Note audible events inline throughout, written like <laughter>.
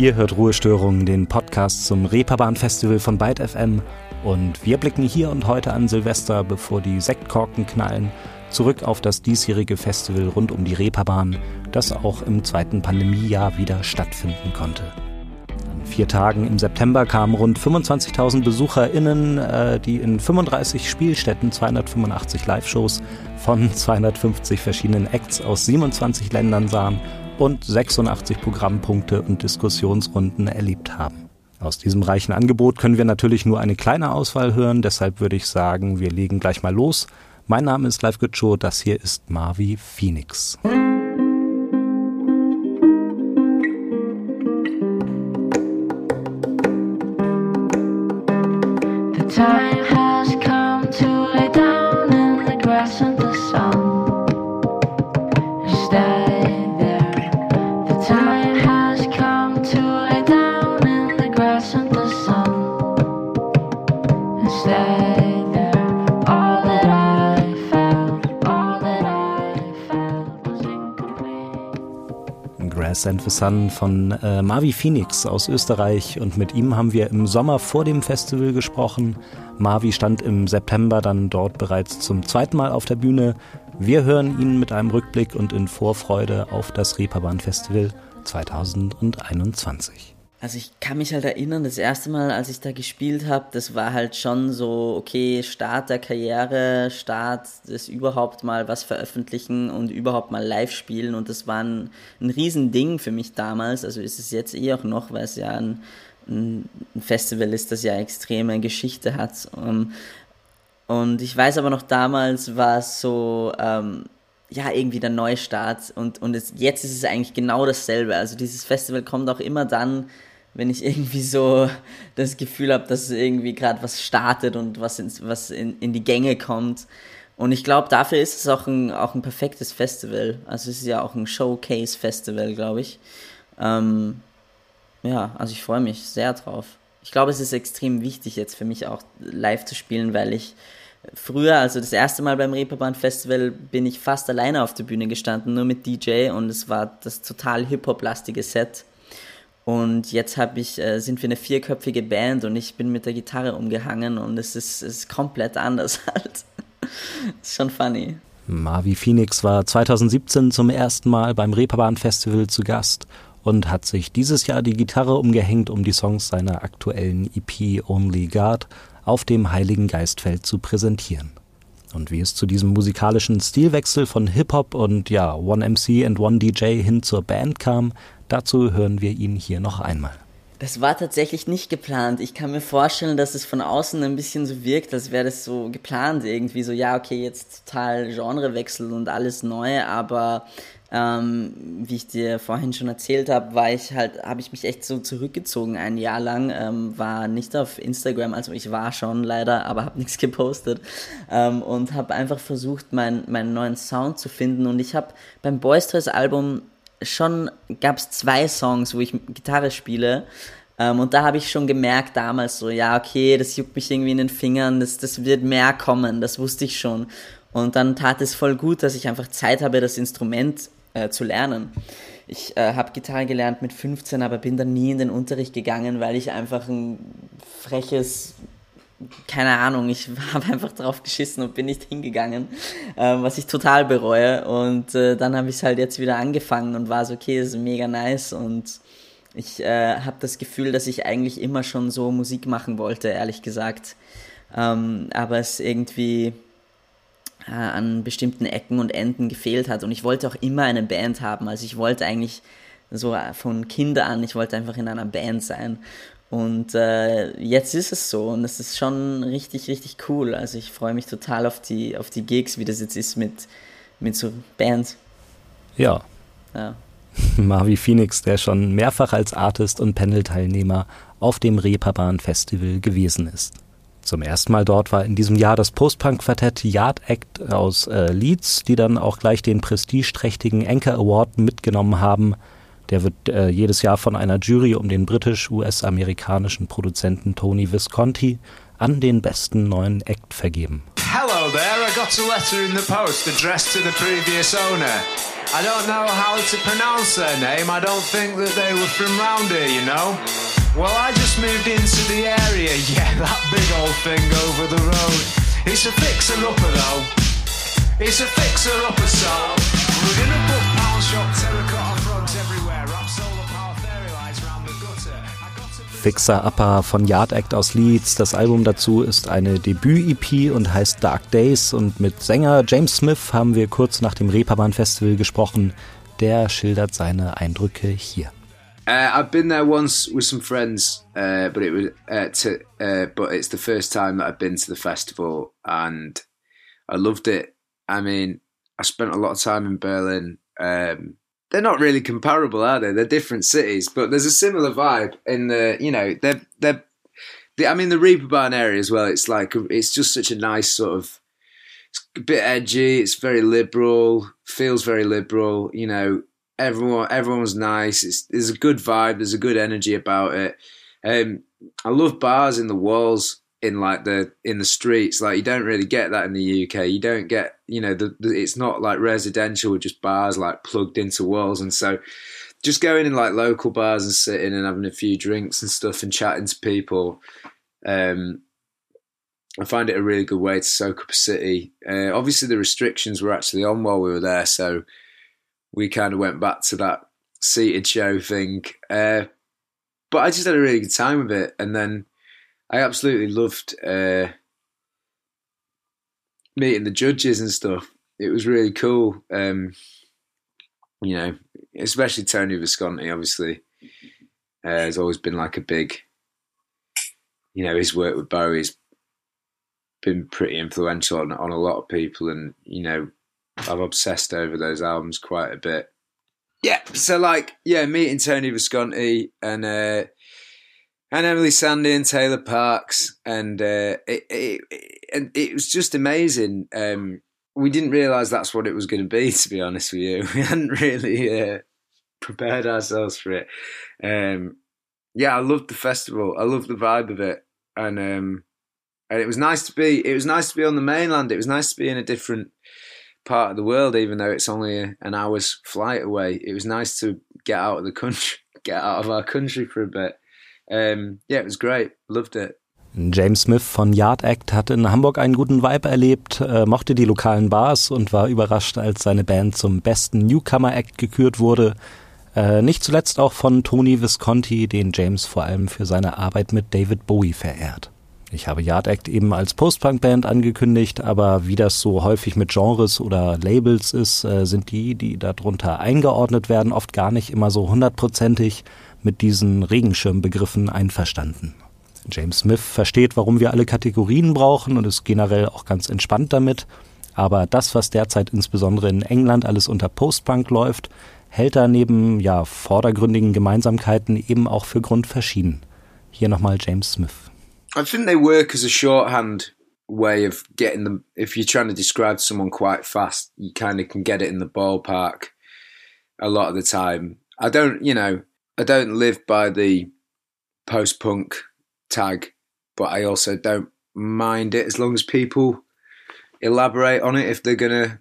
Ihr hört Ruhestörungen, den Podcast zum Reeperbahn Festival von Byte FM. Und wir blicken hier und heute an Silvester, bevor die Sektkorken knallen, zurück auf das diesjährige Festival rund um die Reeperbahn, das auch im zweiten Pandemiejahr wieder stattfinden konnte. An vier Tagen im September kamen rund 25.000 BesucherInnen, äh, die in 35 Spielstätten 285 Live-Shows von 250 verschiedenen Acts aus 27 Ländern sahen und 86 Programmpunkte und Diskussionsrunden erlebt haben. Aus diesem reichen Angebot können wir natürlich nur eine kleine Auswahl hören, deshalb würde ich sagen, wir legen gleich mal los. Mein Name ist Live Good Show, das hier ist Marvi Phoenix. The time Sand the Sun von äh, Marvi Phoenix aus Österreich und mit ihm haben wir im Sommer vor dem Festival gesprochen. Marvi stand im September dann dort bereits zum zweiten Mal auf der Bühne. Wir hören ihn mit einem Rückblick und in Vorfreude auf das Reeperbahn Festival 2021. Also ich kann mich halt erinnern, das erste Mal, als ich da gespielt habe, das war halt schon so, okay, Start der Karriere, Start des überhaupt mal was veröffentlichen und überhaupt mal live spielen und das war ein, ein Riesending für mich damals, also ist es jetzt eh auch noch, weil es ja ein, ein Festival ist, das ja extreme Geschichte hat. Ähm, und ich weiß aber noch damals war es so, ähm, ja, irgendwie der Neustart und, und es, jetzt ist es eigentlich genau dasselbe. Also dieses Festival kommt auch immer dann, wenn ich irgendwie so das Gefühl habe, dass irgendwie gerade was startet und was, ins, was in, in die Gänge kommt. Und ich glaube, dafür ist es auch ein, auch ein perfektes Festival. Also es ist ja auch ein Showcase-Festival, glaube ich. Ähm, ja, also ich freue mich sehr drauf. Ich glaube, es ist extrem wichtig jetzt für mich auch live zu spielen, weil ich früher, also das erste Mal beim Reeperbahn Festival, bin ich fast alleine auf der Bühne gestanden, nur mit DJ und es war das total Hip-Hop-lastige Set. Und jetzt hab ich, äh, sind wir eine vierköpfige Band und ich bin mit der Gitarre umgehangen und es ist, ist komplett anders <laughs> halt. ist schon funny. Marvi Phoenix war 2017 zum ersten Mal beim Reeperbahn Festival zu Gast und hat sich dieses Jahr die Gitarre umgehängt, um die Songs seiner aktuellen EP Only God auf dem Heiligen Geistfeld zu präsentieren. Und wie es zu diesem musikalischen Stilwechsel von Hip-Hop und ja, One MC and One DJ hin zur Band kam, dazu hören wir ihn hier noch einmal. Das war tatsächlich nicht geplant. Ich kann mir vorstellen, dass es von außen ein bisschen so wirkt, als wäre das so geplant irgendwie. So, ja, okay, jetzt total Genrewechsel und alles neu, aber ähm, wie ich dir vorhin schon erzählt habe, war ich halt, habe ich mich echt so zurückgezogen ein Jahr lang, ähm, war nicht auf Instagram, also ich war schon leider, aber habe <laughs> nichts gepostet. Ähm, und habe einfach versucht, mein, meinen neuen Sound zu finden. Und ich habe beim Boystress Album schon, gab es zwei Songs, wo ich Gitarre spiele. Ähm, und da habe ich schon gemerkt damals so, ja okay, das juckt mich irgendwie in den Fingern, das, das wird mehr kommen, das wusste ich schon. Und dann tat es voll gut, dass ich einfach Zeit habe, das Instrument äh, zu lernen. Ich äh, habe Gitarre gelernt mit 15, aber bin dann nie in den Unterricht gegangen, weil ich einfach ein freches, keine Ahnung, ich <laughs> habe einfach drauf geschissen und bin nicht hingegangen, äh, was ich total bereue. Und äh, dann habe ich es halt jetzt wieder angefangen und war so, okay, das ist mega nice und ich äh, habe das Gefühl, dass ich eigentlich immer schon so Musik machen wollte, ehrlich gesagt. Ähm, aber es irgendwie äh, an bestimmten Ecken und Enden gefehlt hat. Und ich wollte auch immer eine Band haben. Also ich wollte eigentlich so von Kinder an, ich wollte einfach in einer Band sein. Und äh, jetzt ist es so und es ist schon richtig, richtig cool. Also ich freue mich total auf die, auf die Gigs, wie das jetzt ist mit, mit so Bands. Ja. ja. <laughs> Marvi Phoenix, der schon mehrfach als Artist und Panel-Teilnehmer auf dem Reeperbahn Festival gewesen ist. Zum ersten Mal dort war in diesem Jahr das Post-Punk-Quartett Yard Act aus äh, Leeds, die dann auch gleich den prestigeträchtigen Anchor Award mitgenommen haben. Der wird äh, jedes Jahr von einer Jury um den britisch-US-amerikanischen Produzenten Tony Visconti an den besten neuen Act vergeben. Hello there, I got a letter in the post addressed to the previous owner. I don't know how to pronounce their name. I don't think that they were from round here, you know. Well, I just moved into the area. <laughs> Yeah, that big old thing over the road. It's a fixer-upper though. It's a fixer-upper, so we're gonna put pound shop terracotta frogs everywhere. Wrap solar power fairy lights round the gutter. Fixer Upper von Yard Act aus Leeds. Das Album dazu ist eine Debüt-EP und heißt Dark Days. Und mit Sänger James Smith haben wir kurz nach dem Reeperbahn Festival gesprochen. Der schildert seine Eindrücke hier. Uh, I've been there once with some friends, uh, but it was uh, to, uh, but it's the first time that I've been to the festival, and I loved it. I mean, I spent a lot of time in Berlin. Um, they're not really comparable, are they? They're different cities, but there's a similar vibe in the, you know, they're they're. The, I mean, the Reeperbahn area as well. It's like it's just such a nice sort of. It's a bit edgy. It's very liberal. Feels very liberal. You know, everyone everyone's nice. It's, there's a good vibe. There's a good energy about it. Um, I love bars in the walls in like the in the streets. Like you don't really get that in the UK. You don't get you know the, the it's not like residential with just bars like plugged into walls. And so just going in like local bars and sitting and having a few drinks and stuff and chatting to people. Um, I find it a really good way to soak up a city. Uh, obviously, the restrictions were actually on while we were there, so we kind of went back to that seated show thing. Uh, but I just had a really good time with it, and then I absolutely loved uh, meeting the judges and stuff. It was really cool. Um, you know, especially Tony Visconti. Obviously, uh, has always been like a big. You know, his work with Bowie's been pretty influential on, on a lot of people, and you know, I've obsessed over those albums quite a bit. Yeah, so like, yeah, meeting Tony Visconti and uh, and Emily Sandy and Taylor Parks, and uh, it, it, it, it was just amazing. Um, we didn't realise that's what it was going to be, <laughs> to be honest with you. <laughs> We hadn't really uh, prepared ourselves for it. Um, yeah, I loved the festival. I loved the vibe of it, and um, and it was nice to be. It was nice to be on the mainland. It was nice to be in a different part of the world, even though it's only an hour's flight away. It was nice to get out of the country, <laughs> get out of our country for a bit. Um, yeah, it was great. Loved it. James Smith von Yard Act hat in Hamburg einen guten Vibe erlebt, äh, mochte die lokalen Bars und war überrascht, als seine Band zum besten Newcomer Act gekürt wurde. Äh, nicht zuletzt auch von Tony Visconti, den James vor allem für seine Arbeit mit David Bowie verehrt. Ich habe Yard Act eben als Post-Punk-Band angekündigt, aber wie das so häufig mit Genres oder Labels ist, äh, sind die, die darunter eingeordnet werden, oft gar nicht immer so hundertprozentig mit diesen Regenschirmbegriffen einverstanden. James Smith versteht, warum wir alle Kategorien brauchen und ist generell auch ganz entspannt damit. Aber das, was derzeit insbesondere in England alles unter Post-Punk läuft, hält er neben ja, vordergründigen Gemeinsamkeiten eben auch für grundverschieden. Hier nochmal James Smith. I think they work as a shorthand way of getting them. If you're trying to describe someone quite fast, you kind of can get it in the ballpark a lot of the time. I don't, you know, I don't live by the post punk tag, but I also don't mind it as long as people elaborate on it if they're going to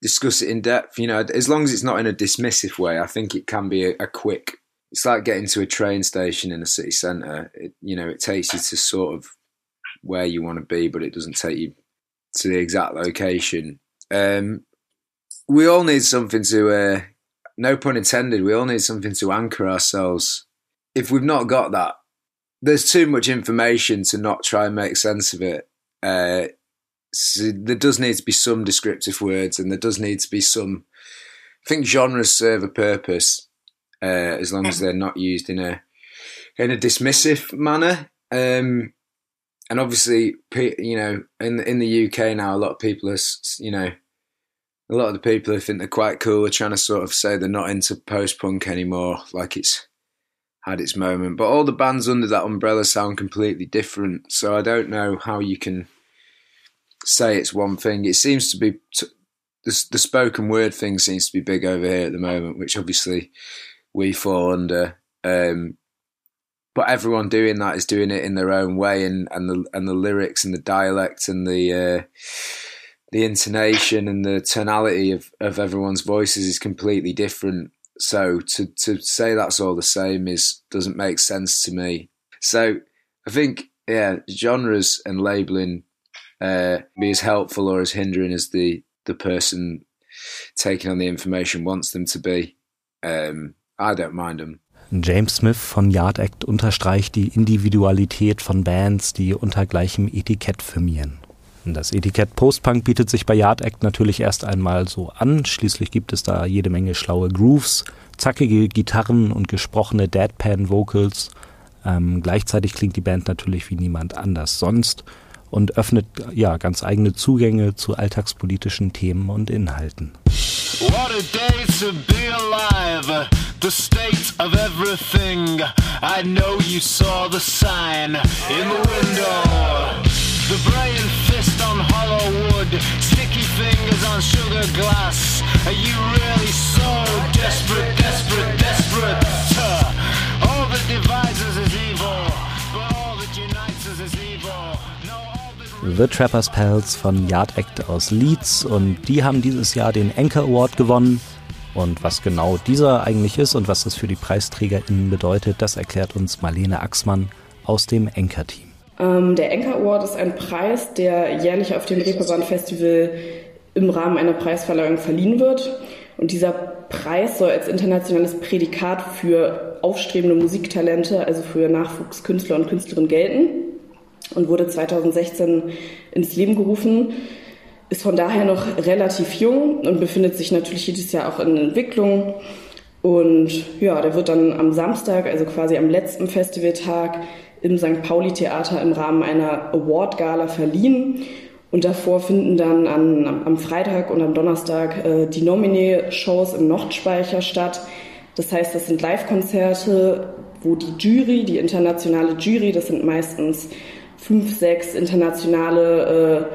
discuss it in depth. You know, as long as it's not in a dismissive way, I think it can be a, a quick. It's like getting to a train station in a city centre. It, you know, it takes you to sort of where you want to be, but it doesn't take you to the exact location. Um, we all need something to, uh, no pun intended, we all need something to anchor ourselves. If we've not got that, there's too much information to not try and make sense of it. Uh, so there does need to be some descriptive words, and there does need to be some. I think genres serve a purpose uh, as long as they're not used in a in a dismissive manner. Um, and obviously, you know, in in the UK now, a lot of people are, you know, a lot of the people who think they're quite cool are trying to sort of say they're not into post punk anymore, like it's had its moment. But all the bands under that umbrella sound completely different. So I don't know how you can say it's one thing. It seems to be t- the, the spoken word thing seems to be big over here at the moment, which obviously we fall under. Um, but everyone doing that is doing it in their own way, and and the and the lyrics and the dialect and the uh, the intonation and the tonality of, of everyone's voices is completely different. So to to say that's all the same is doesn't make sense to me. So I think yeah, genres and labeling uh, be as helpful or as hindering as the the person taking on the information wants them to be. Um, I don't mind them. James Smith von Yard Act unterstreicht die Individualität von Bands, die unter gleichem Etikett firmieren. Das Etikett Postpunk bietet sich bei Yard Act natürlich erst einmal so an. Schließlich gibt es da jede Menge schlaue Grooves, zackige Gitarren und gesprochene Deadpan-Vocals. Ähm, gleichzeitig klingt die Band natürlich wie niemand anders sonst und öffnet ja ganz eigene Zugänge zu alltagspolitischen Themen und Inhalten. What a day to be alive, the state of everything. I know you saw the sign in the window. The brain fist on hollow wood, sticky fingers on sugar glass. Are you really so desperate, desperate, desperate? All that divides The Trappers Pals von Yard Act aus Leeds und die haben dieses Jahr den Anchor Award gewonnen. Und was genau dieser eigentlich ist und was das für die PreisträgerInnen bedeutet, das erklärt uns Marlene Axmann aus dem Anchor-Team. Ähm, der Anchor Award ist ein Preis, der jährlich auf dem Reeperbahn Festival im Rahmen einer Preisverleihung verliehen wird. Und dieser Preis soll als internationales Prädikat für aufstrebende Musiktalente, also für Nachwuchskünstler und Künstlerinnen gelten und wurde 2016 ins Leben gerufen. Ist von daher noch relativ jung und befindet sich natürlich jedes Jahr auch in Entwicklung. Und ja, der wird dann am Samstag, also quasi am letzten Festivaltag, im St. Pauli Theater im Rahmen einer Award Gala verliehen. Und davor finden dann an, am Freitag und am Donnerstag äh, die Nominee-Shows im Nordspeicher statt. Das heißt, das sind Live-Konzerte, wo die Jury, die internationale Jury, das sind meistens fünf, sechs internationale äh,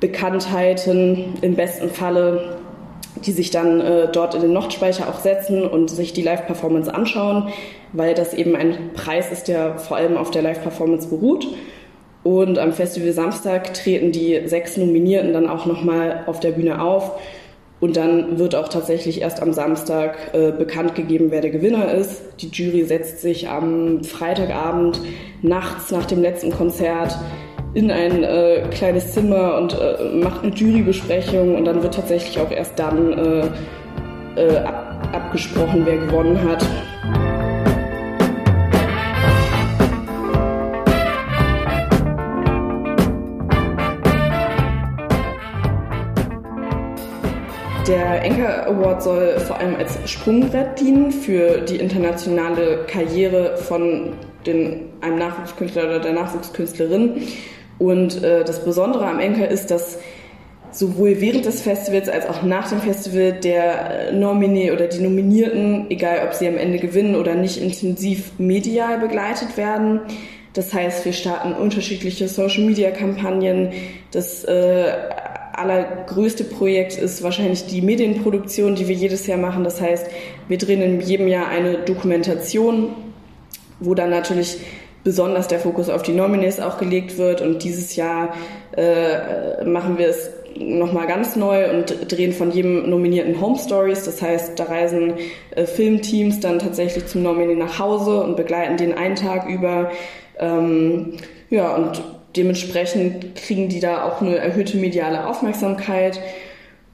Bekanntheiten im besten Falle, die sich dann äh, dort in den Nordspeicher auch setzen und sich die Live-Performance anschauen, weil das eben ein Preis ist, der vor allem auf der Live-Performance beruht. Und am Festival Samstag treten die sechs Nominierten dann auch nochmal auf der Bühne auf. Und dann wird auch tatsächlich erst am Samstag äh, bekannt gegeben, wer der Gewinner ist. Die Jury setzt sich am Freitagabend nachts nach dem letzten Konzert in ein äh, kleines Zimmer und äh, macht eine Jurybesprechung und dann wird tatsächlich auch erst dann äh, äh, ab, abgesprochen, wer gewonnen hat. Der Anchor Award soll vor allem als Sprungbrett dienen für die internationale Karriere von den, einem Nachwuchskünstler oder der Nachwuchskünstlerin. Und äh, das Besondere am Anchor ist, dass sowohl während des Festivals als auch nach dem Festival der Nominee oder die Nominierten, egal ob sie am Ende gewinnen oder nicht, intensiv medial begleitet werden. Das heißt, wir starten unterschiedliche Social-Media-Kampagnen. Das äh, allergrößte Projekt ist wahrscheinlich die Medienproduktion, die wir jedes Jahr machen. Das heißt, wir drehen in jedem Jahr eine Dokumentation, wo dann natürlich besonders der Fokus auf die Nominees auch gelegt wird. Und dieses Jahr äh, machen wir es nochmal ganz neu und drehen von jedem Nominierten Home Stories. Das heißt, da reisen äh, Filmteams dann tatsächlich zum Nominee nach Hause und begleiten den einen Tag über. Ähm, ja, und dementsprechend kriegen die da auch eine erhöhte mediale Aufmerksamkeit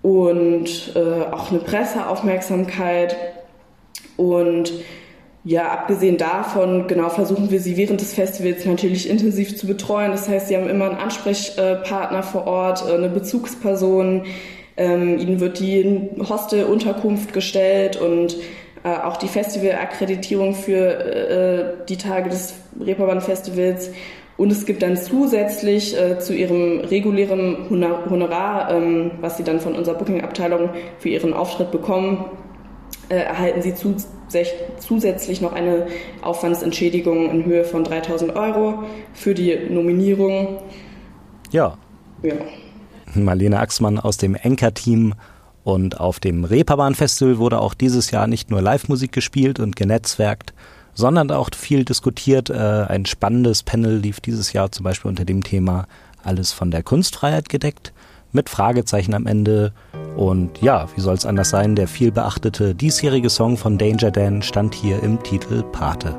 und äh, auch eine Presseaufmerksamkeit. Und ja, abgesehen davon, genau, versuchen wir sie während des Festivals natürlich intensiv zu betreuen. Das heißt, sie haben immer einen Ansprechpartner vor Ort, äh, eine Bezugsperson. Ähm, ihnen wird die Hostelunterkunft gestellt und äh, auch die Festivalakkreditierung für äh, die Tage des Reeperbahn-Festivals und es gibt dann zusätzlich äh, zu ihrem regulären Honorar, ähm, was sie dann von unserer Booking-Abteilung für ihren Auftritt bekommen, äh, erhalten sie zus zusätzlich noch eine Aufwandsentschädigung in Höhe von 3000 Euro für die Nominierung. Ja. ja. Marlene Axmann aus dem Enker-Team. Und auf dem Reeperbahn-Festival wurde auch dieses Jahr nicht nur Live-Musik gespielt und genetzwerkt, sondern auch viel diskutiert. Äh, ein spannendes Panel lief dieses Jahr zum Beispiel unter dem Thema Alles von der Kunstfreiheit gedeckt. mit Fragezeichen am Ende. Und ja, wie soll es anders sein, der viel beachtete diesjährige Song von Danger Dan stand hier im Titel Pate.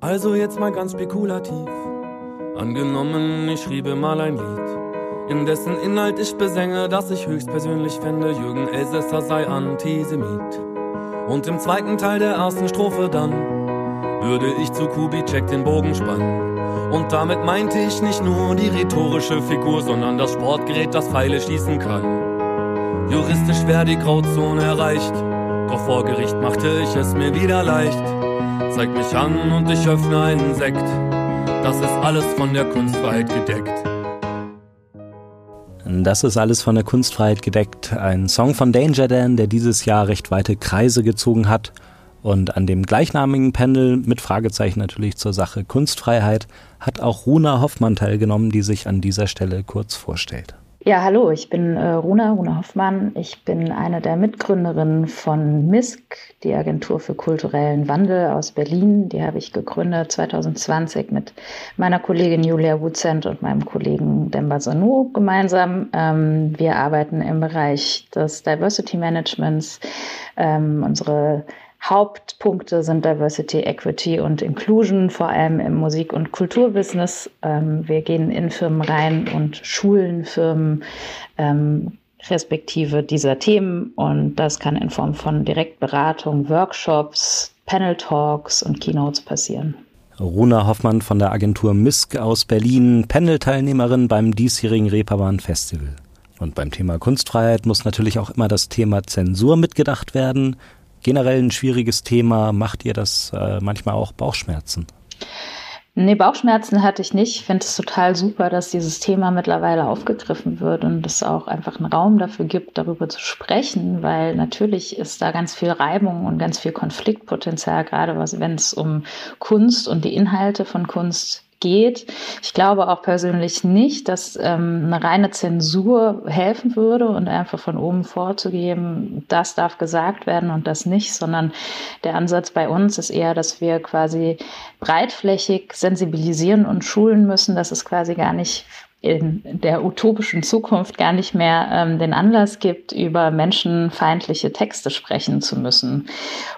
Also jetzt mal ganz spekulativ. Angenommen, ich schriebe mal ein Lied, in dessen Inhalt ich besänge, dass ich höchstpersönlich fände, Jürgen Elsässer sei Antisemit. Und im zweiten Teil der ersten Strophe dann würde ich zu Kubitschek den Bogen spannen. Und damit meinte ich nicht nur die rhetorische Figur, sondern das Sportgerät, das Pfeile schießen kann. Juristisch wäre die Grauzone erreicht, doch vor Gericht machte ich es mir wieder leicht. Zeig mich an und ich öffne einen Sekt. Das ist alles von der Kunstfreiheit gedeckt. Das ist alles von der Kunstfreiheit gedeckt. Ein Song von Danger Dan, der dieses Jahr recht weite Kreise gezogen hat. Und an dem gleichnamigen Panel mit Fragezeichen natürlich zur Sache Kunstfreiheit hat auch Runa Hoffmann teilgenommen, die sich an dieser Stelle kurz vorstellt. Ja, hallo, ich bin äh, Runa, Runa Hoffmann. Ich bin eine der Mitgründerinnen von MISK, die Agentur für kulturellen Wandel aus Berlin. Die habe ich gegründet 2020 mit meiner Kollegin Julia Wuzent und meinem Kollegen Demba Sanu gemeinsam. Ähm, wir arbeiten im Bereich des Diversity Managements. Ähm, unsere Hauptpunkte sind Diversity, Equity und Inclusion, vor allem im Musik- und Kulturbusiness. Ähm, wir gehen in Firmen rein und schulen Firmen ähm, respektive dieser Themen und das kann in Form von Direktberatung, Workshops, Panel Talks und Keynotes passieren. Runa Hoffmann von der Agentur MISK aus Berlin, Panel-Teilnehmerin beim diesjährigen Reeperbahn Festival. Und beim Thema Kunstfreiheit muss natürlich auch immer das Thema Zensur mitgedacht werden generell ein schwieriges Thema. Macht ihr das äh, manchmal auch Bauchschmerzen? Nee, Bauchschmerzen hatte ich nicht. Ich finde es total super, dass dieses Thema mittlerweile aufgegriffen wird und es auch einfach einen Raum dafür gibt, darüber zu sprechen, weil natürlich ist da ganz viel Reibung und ganz viel Konfliktpotenzial, gerade wenn es um Kunst und die Inhalte von Kunst geht. Ich glaube auch persönlich nicht, dass ähm, eine reine Zensur helfen würde und einfach von oben vorzugeben, das darf gesagt werden und das nicht, sondern der Ansatz bei uns ist eher, dass wir quasi breitflächig sensibilisieren und schulen müssen, dass es quasi gar nicht in der utopischen Zukunft gar nicht mehr ähm, den Anlass gibt, über menschenfeindliche Texte sprechen zu müssen.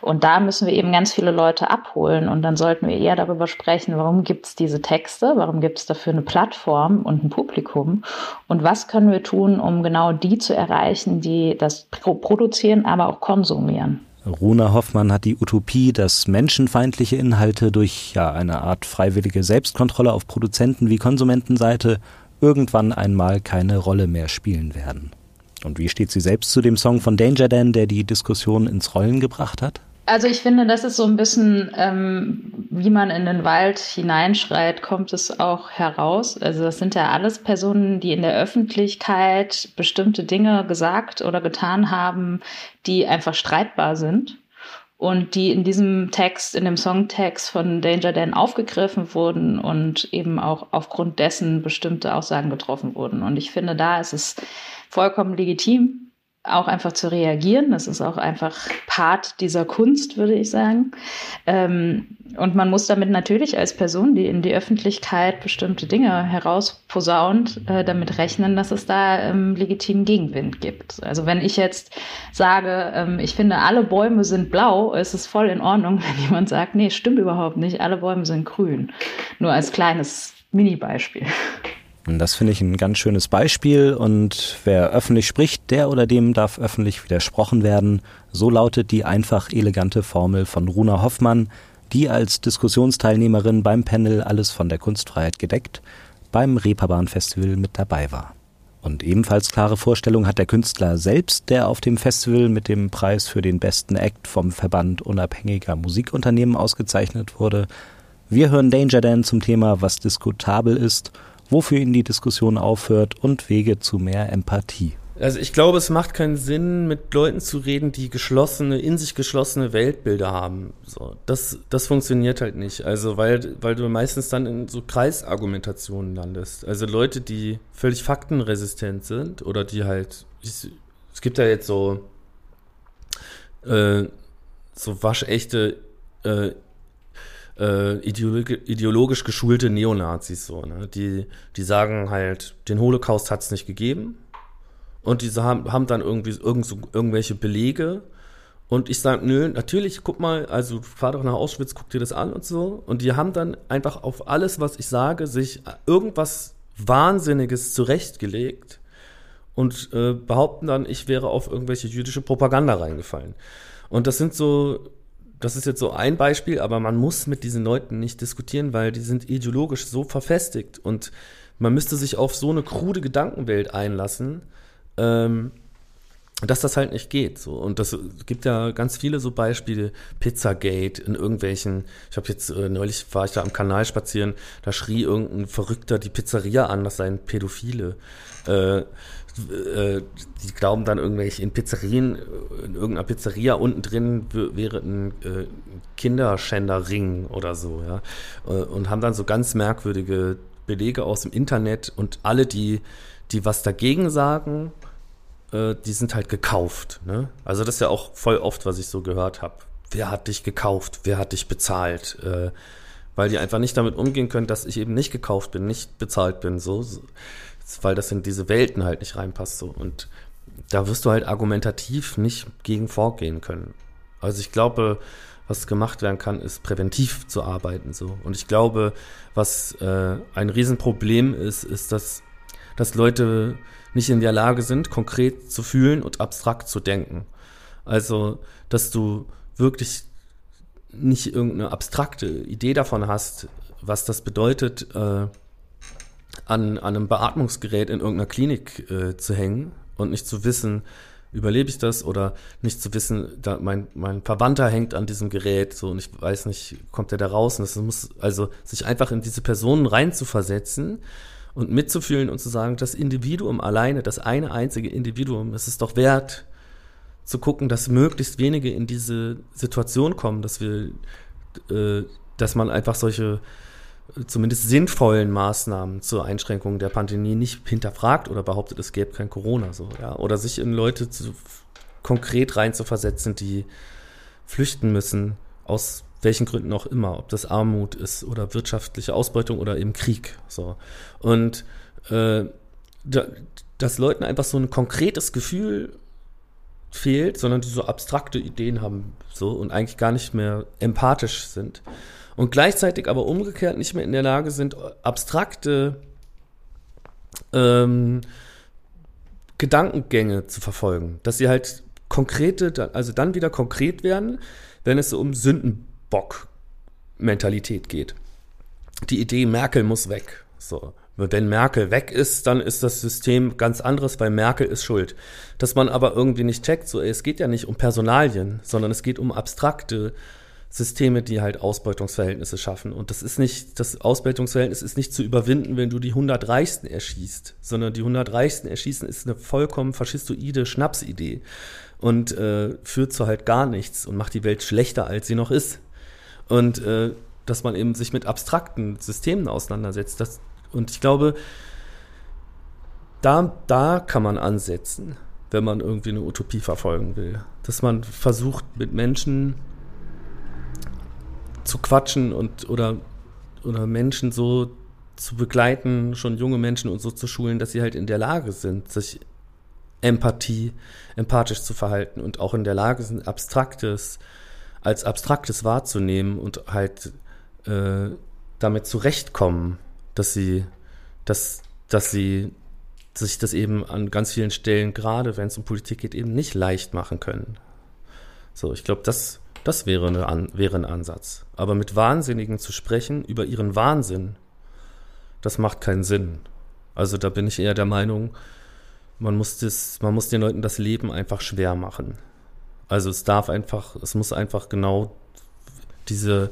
Und da müssen wir eben ganz viele Leute abholen und dann sollten wir eher darüber sprechen, warum gibt es diese Texte, warum gibt es dafür eine Plattform und ein Publikum und was können wir tun, um genau die zu erreichen, die das produzieren, aber auch konsumieren. Runa Hoffmann hat die Utopie, dass menschenfeindliche Inhalte durch ja, eine Art freiwillige Selbstkontrolle auf Produzenten- wie Konsumentenseite irgendwann einmal keine Rolle mehr spielen werden. Und wie steht sie selbst zu dem Song von Danger Dan, der die Diskussion ins Rollen gebracht hat? Also ich finde, das ist so ein bisschen, ähm, wie man in den Wald hineinschreit, kommt es auch heraus. Also das sind ja alles Personen, die in der Öffentlichkeit bestimmte Dinge gesagt oder getan haben, die einfach streitbar sind und die in diesem Text, in dem Songtext von Danger Dan aufgegriffen wurden und eben auch aufgrund dessen bestimmte Aussagen getroffen wurden. Und ich finde, da ist es vollkommen legitim, auch einfach zu reagieren. Das ist auch einfach Part dieser Kunst, würde ich sagen. Ähm, und man muss damit natürlich als Person, die in die Öffentlichkeit bestimmte Dinge herausposaunt, äh, damit rechnen, dass es da ähm, legitimen Gegenwind gibt. Also wenn ich jetzt sage, ähm, ich finde, alle Bäume sind blau, ist es voll in Ordnung, <laughs> wenn jemand sagt, nee, stimmt überhaupt nicht, alle Bäume sind grün. Nur als kleines Mini-Beispiel. Das finde ich ein ganz schönes Beispiel und wer öffentlich spricht, der oder dem darf öffentlich widersprochen werden. So lautet die einfach elegante Formel von Runa Hoffmann, die als Diskussionsteilnehmerin beim Panel Alles von der Kunstfreiheit gedeckt beim Reeperbahn Festival mit dabei war. Und ebenfalls klare Vorstellung hat der Künstler selbst, der auf dem Festival mit dem Preis für den besten Act vom Verband unabhängiger Musikunternehmen ausgezeichnet wurde. Wir hören Danger Dan zum Thema, was diskutabel ist wofür ihn die Diskussion aufhört und Wege zu mehr Empathie. Also ich glaube, es macht keinen Sinn, mit Leuten zu reden, die geschlossene, in sich geschlossene Weltbilder haben. So, das, das funktioniert halt nicht. Also, weil, weil du meistens dann in so Kreisargumentationen landest. Also Leute, die völlig faktenresistent sind oder die halt, es gibt ja jetzt so, äh, so waschechte äh, äh, ideologi ideologisch geschulte Neonazis so, ne? Die, die sagen halt, den Holocaust hat es nicht gegeben. Und diese haben, haben dann irgendwie irgend so, irgendwelche Belege. Und ich sage, nö, natürlich, guck mal, also fahr doch nach Auschwitz, guck dir das an und so. Und die haben dann einfach auf alles, was ich sage, sich irgendwas Wahnsinniges zurechtgelegt und äh, behaupten dann, ich wäre auf irgendwelche jüdische Propaganda reingefallen. Und das sind so das ist jetzt so ein Beispiel, aber man muss mit diesen Leuten nicht diskutieren, weil die sind ideologisch so verfestigt und man müsste sich auf so eine krude Gedankenwelt einlassen, ähm, dass das halt nicht geht. So. Und das gibt ja ganz viele so Beispiele, Pizzagate in irgendwelchen, ich habe jetzt äh, neulich war ich da am Kanal spazieren, da schrie irgendein Verrückter die Pizzeria an, das seien Pädophile. Äh, äh, die glauben dann irgendwelche in Pizzerien, in irgendeiner Pizzeria unten drin wäre ein äh, Kinderschänderring oder so, ja. Äh, und haben dann so ganz merkwürdige Belege aus dem Internet und alle, die, die was dagegen sagen, äh, die sind halt gekauft. Ne? Also das ist ja auch voll oft, was ich so gehört habe. Wer hat dich gekauft? Wer hat dich bezahlt? Äh, weil die einfach nicht damit umgehen können, dass ich eben nicht gekauft bin, nicht bezahlt bin. So, so weil das in diese Welten halt nicht reinpasst. So. Und da wirst du halt argumentativ nicht gegen vorgehen können. Also ich glaube, was gemacht werden kann, ist präventiv zu arbeiten. So. Und ich glaube, was äh, ein Riesenproblem ist, ist, dass, dass Leute nicht in der Lage sind, konkret zu fühlen und abstrakt zu denken. Also, dass du wirklich nicht irgendeine abstrakte Idee davon hast, was das bedeutet, äh, an, an einem Beatmungsgerät in irgendeiner Klinik äh, zu hängen und nicht zu wissen, überlebe ich das oder nicht zu wissen, da mein, mein Verwandter hängt an diesem Gerät so und ich weiß nicht, kommt er da raus? Und das muss also sich einfach in diese Personen reinzuversetzen und mitzufühlen und zu sagen, das Individuum alleine, das eine einzige Individuum, es ist doch wert zu gucken, dass möglichst wenige in diese Situation kommen, dass wir, äh, dass man einfach solche zumindest sinnvollen Maßnahmen zur Einschränkung der Pandemie nicht hinterfragt oder behauptet, es gäbe kein Corona so, ja. Oder sich in Leute zu, konkret reinzuversetzen, die flüchten müssen, aus welchen Gründen auch immer, ob das Armut ist oder wirtschaftliche Ausbeutung oder eben Krieg. So. Und äh, da, dass Leuten einfach so ein konkretes Gefühl fehlt, sondern die so abstrakte Ideen haben so und eigentlich gar nicht mehr empathisch sind und gleichzeitig aber umgekehrt nicht mehr in der Lage sind, abstrakte ähm, Gedankengänge zu verfolgen. Dass sie halt konkrete, also dann wieder konkret werden, wenn es so um Sündenbock-Mentalität geht. Die Idee, Merkel muss weg. So. Wenn Merkel weg ist, dann ist das System ganz anderes, weil Merkel ist schuld. Dass man aber irgendwie nicht checkt, so, es geht ja nicht um Personalien, sondern es geht um abstrakte Systeme, die halt Ausbeutungsverhältnisse schaffen. Und das ist nicht, das Ausbeutungsverhältnis ist nicht zu überwinden, wenn du die 100 Reichsten erschießt, sondern die 100 Reichsten erschießen ist eine vollkommen faschistoide Schnapsidee und äh, führt zu halt gar nichts und macht die Welt schlechter, als sie noch ist. Und äh, dass man eben sich mit abstrakten Systemen auseinandersetzt. Das, und ich glaube, da, da kann man ansetzen, wenn man irgendwie eine Utopie verfolgen will. Dass man versucht, mit Menschen zu quatschen und oder, oder Menschen so zu begleiten, schon junge Menschen und so zu schulen, dass sie halt in der Lage sind, sich Empathie, empathisch zu verhalten und auch in der Lage sind, Abstraktes als Abstraktes wahrzunehmen und halt äh, damit zurechtkommen, dass sie, dass, dass sie sich das eben an ganz vielen Stellen, gerade wenn es um Politik geht, eben nicht leicht machen können. So, ich glaube, das das wäre, eine, wäre ein Ansatz. Aber mit Wahnsinnigen zu sprechen über ihren Wahnsinn, das macht keinen Sinn. Also da bin ich eher der Meinung, man muss, das, man muss den Leuten das Leben einfach schwer machen. Also es darf einfach, es muss einfach genau diese,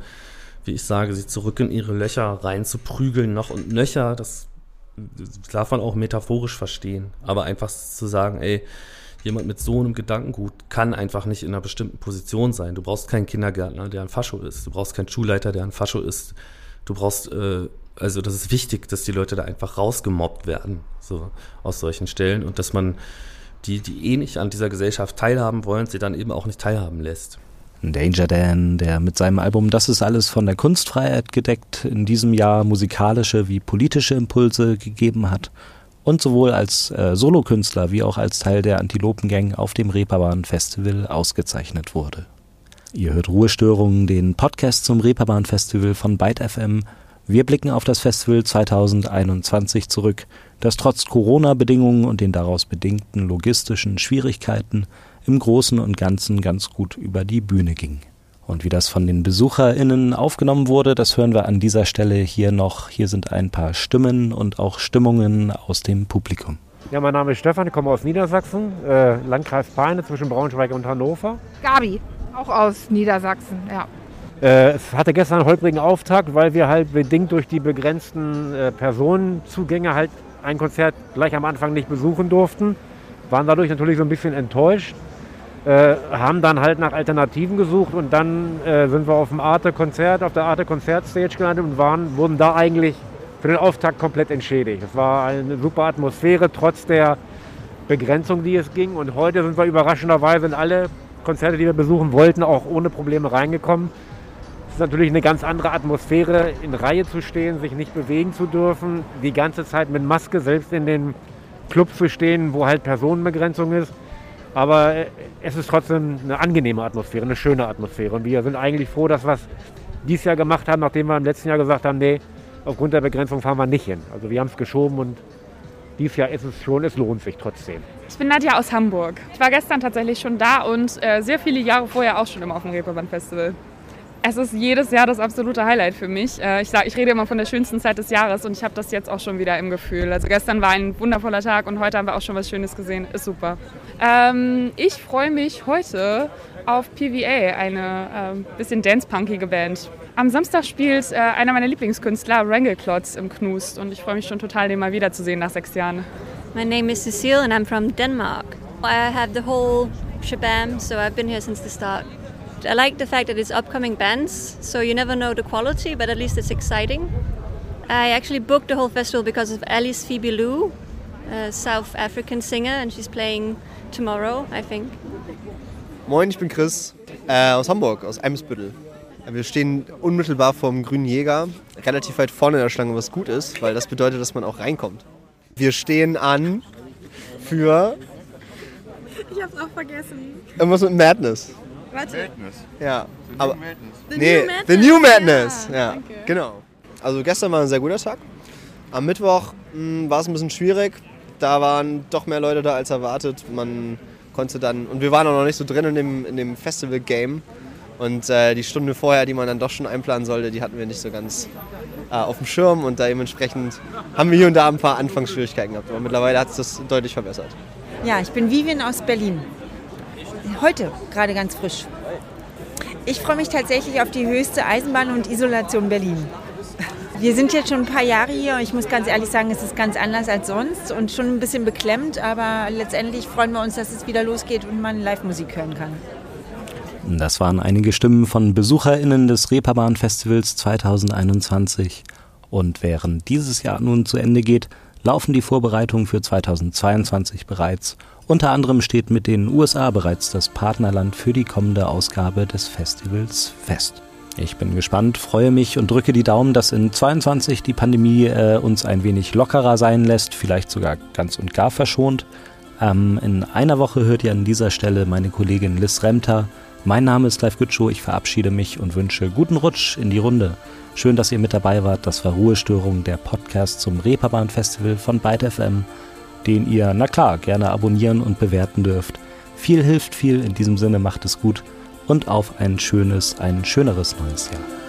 wie ich sage, sie zurück in ihre Löcher reinzuprügeln, noch und nöcher, das, das darf man auch metaphorisch verstehen. Aber einfach zu sagen, ey, jemand mit so einem Gedankengut kann einfach nicht in einer bestimmten Position sein. Du brauchst keinen Kindergärtner, der ein Fascho ist. Du brauchst keinen Schulleiter, der ein Fascho ist. Du brauchst, äh, also das ist wichtig, dass die Leute da einfach rausgemobbt werden, so aus solchen Stellen und dass man die, die eh nicht an dieser Gesellschaft teilhaben wollen, sie dann eben auch nicht teilhaben lässt. Danger Dan, der mit seinem Album Das ist alles von der Kunstfreiheit gedeckt in diesem Jahr musikalische wie politische Impulse gegeben hat und sowohl als äh, Solokünstler wie auch als Teil der Antilopengang auf dem Reeperbahn Festival ausgezeichnet wurde. Ihr hört Ruhestörungen, den Podcast zum Reeperbahn Festival von Byte FM. Wir blicken auf das Festival 2021 zurück, das trotz Corona-Bedingungen und den daraus bedingten logistischen Schwierigkeiten im Großen und Ganzen ganz gut über die Bühne ging. Und wie das von den BesucherInnen aufgenommen wurde, das hören wir an dieser Stelle hier noch. Hier sind ein paar Stimmen und auch Stimmungen aus dem Publikum. Ja, mein Name ist Stefan, ich komme aus Niedersachsen, äh, Landkreis Peine zwischen Braunschweig und Hannover. Gabi, auch aus Niedersachsen, ja. Äh, es hatte gestern einen holprigen Auftakt, weil wir halt bedingt durch die begrenzten äh, Personenzugänge halt ein Konzert gleich am Anfang nicht besuchen durften. Waren dadurch natürlich so ein bisschen enttäuscht. Äh, haben dann halt nach Alternativen gesucht und dann äh, sind wir auf dem Arte-Konzert, auf der Arte-Konzertstage gelandet und waren, wurden da eigentlich für den Auftakt komplett entschädigt. Es war eine super Atmosphäre, trotz der Begrenzung, die es ging. Und heute sind wir überraschenderweise in alle Konzerte, die wir besuchen wollten, auch ohne Probleme reingekommen. Es ist natürlich eine ganz andere Atmosphäre, in Reihe zu stehen, sich nicht bewegen zu dürfen, die ganze Zeit mit Maske, selbst in den Clubs zu stehen, wo halt Personenbegrenzung ist. Aber äh, es ist trotzdem eine angenehme Atmosphäre, eine schöne Atmosphäre. Und wir sind eigentlich froh, dass wir es dieses Jahr gemacht haben, nachdem wir im letzten Jahr gesagt haben, nee, aufgrund der Begrenzung fahren wir nicht hin. Also wir haben es geschoben und dieses Jahr ist es schon, es lohnt sich trotzdem. Ich bin Nadja aus Hamburg. Ich war gestern tatsächlich schon da und äh, sehr viele Jahre vorher auch schon immer auf dem Reeperbahn Festival. Es ist jedes Jahr das absolute Highlight für mich. Äh, ich, sag, ich rede immer von der schönsten Zeit des Jahres und ich habe das jetzt auch schon wieder im Gefühl. Also gestern war ein wundervoller Tag und heute haben wir auch schon was Schönes gesehen. Ist super. Ähm, ich freue mich heute auf PVA, eine äh, bisschen dance-punkige Band. Am Samstag spielt äh, einer meiner Lieblingskünstler, Wrangelklotz, im Knust und ich freue mich schon total, den mal wiederzusehen nach sechs Jahren. My name is Cecile and I'm from Denmark. I have the whole shabam, so I've been here since the start. I like the fact that it's upcoming bands, so you never know the quality, but at least it's exciting. I actually booked the whole festival because of Alice Phoebe Lou, a South African singer, and she's playing tomorrow, I think. Moin, ich bin Chris äh, aus Hamburg, aus Eimsbüttel. Wir stehen unmittelbar vom Grünen Jäger, relativ weit vorne in der Schlange, was gut ist, weil das bedeutet, dass man auch reinkommt. Wir stehen an für. Ich hab's auch vergessen. Irgendwas mit Madness. Warte. Madness. Ja. The aber, New Madness. The nee, New Madness. The New Madness. Ja, Ja, danke. genau. Also gestern war ein sehr guter Tag. Am Mittwoch mh, war es ein bisschen schwierig. Da waren doch mehr Leute da als erwartet. Man konnte dann, und wir waren auch noch nicht so drin in dem, in dem Festival-Game. Und äh, die Stunde vorher, die man dann doch schon einplanen sollte, die hatten wir nicht so ganz äh, auf dem Schirm. Und dementsprechend haben wir hier und da ein paar Anfangsschwierigkeiten gehabt. Aber mittlerweile hat es das deutlich verbessert. Ja, ich bin Vivian aus Berlin. Heute, gerade ganz frisch. Ich freue mich tatsächlich auf die höchste Eisenbahn- und Isolation Berlin. Wir sind jetzt schon ein paar Jahre hier und ich muss ganz ehrlich sagen, es ist ganz anders als sonst und schon ein bisschen beklemmt, aber letztendlich freuen wir uns, dass es wieder losgeht und man Live-Musik hören kann. Das waren einige Stimmen von BesucherInnen des Reeperbahn Festivals 2021. Und während dieses Jahr nun zu Ende geht, laufen die Vorbereitungen für 2022 bereits. Unter anderem steht mit den USA bereits das Partnerland für die kommende Ausgabe des Festivals fest. Ich bin gespannt, freue mich und drücke die Daumen, dass in 22 die Pandemie äh, uns ein wenig lockerer sein lässt, vielleicht sogar ganz und gar verschont. Ähm, in einer Woche hört ihr an dieser Stelle meine Kollegin Liz Remter. Mein Name ist Clive Gütschow, ich verabschiede mich und wünsche guten Rutsch in die Runde. Schön, dass ihr mit dabei wart. Das war Ruhestörung, der Podcast zum Reeperbahn Festival von Byte FM, den ihr, na klar, gerne abonnieren und bewerten dürft. Viel hilft viel, in diesem Sinne macht es gut und auf ein schönes, ein schöneres neues Jahr.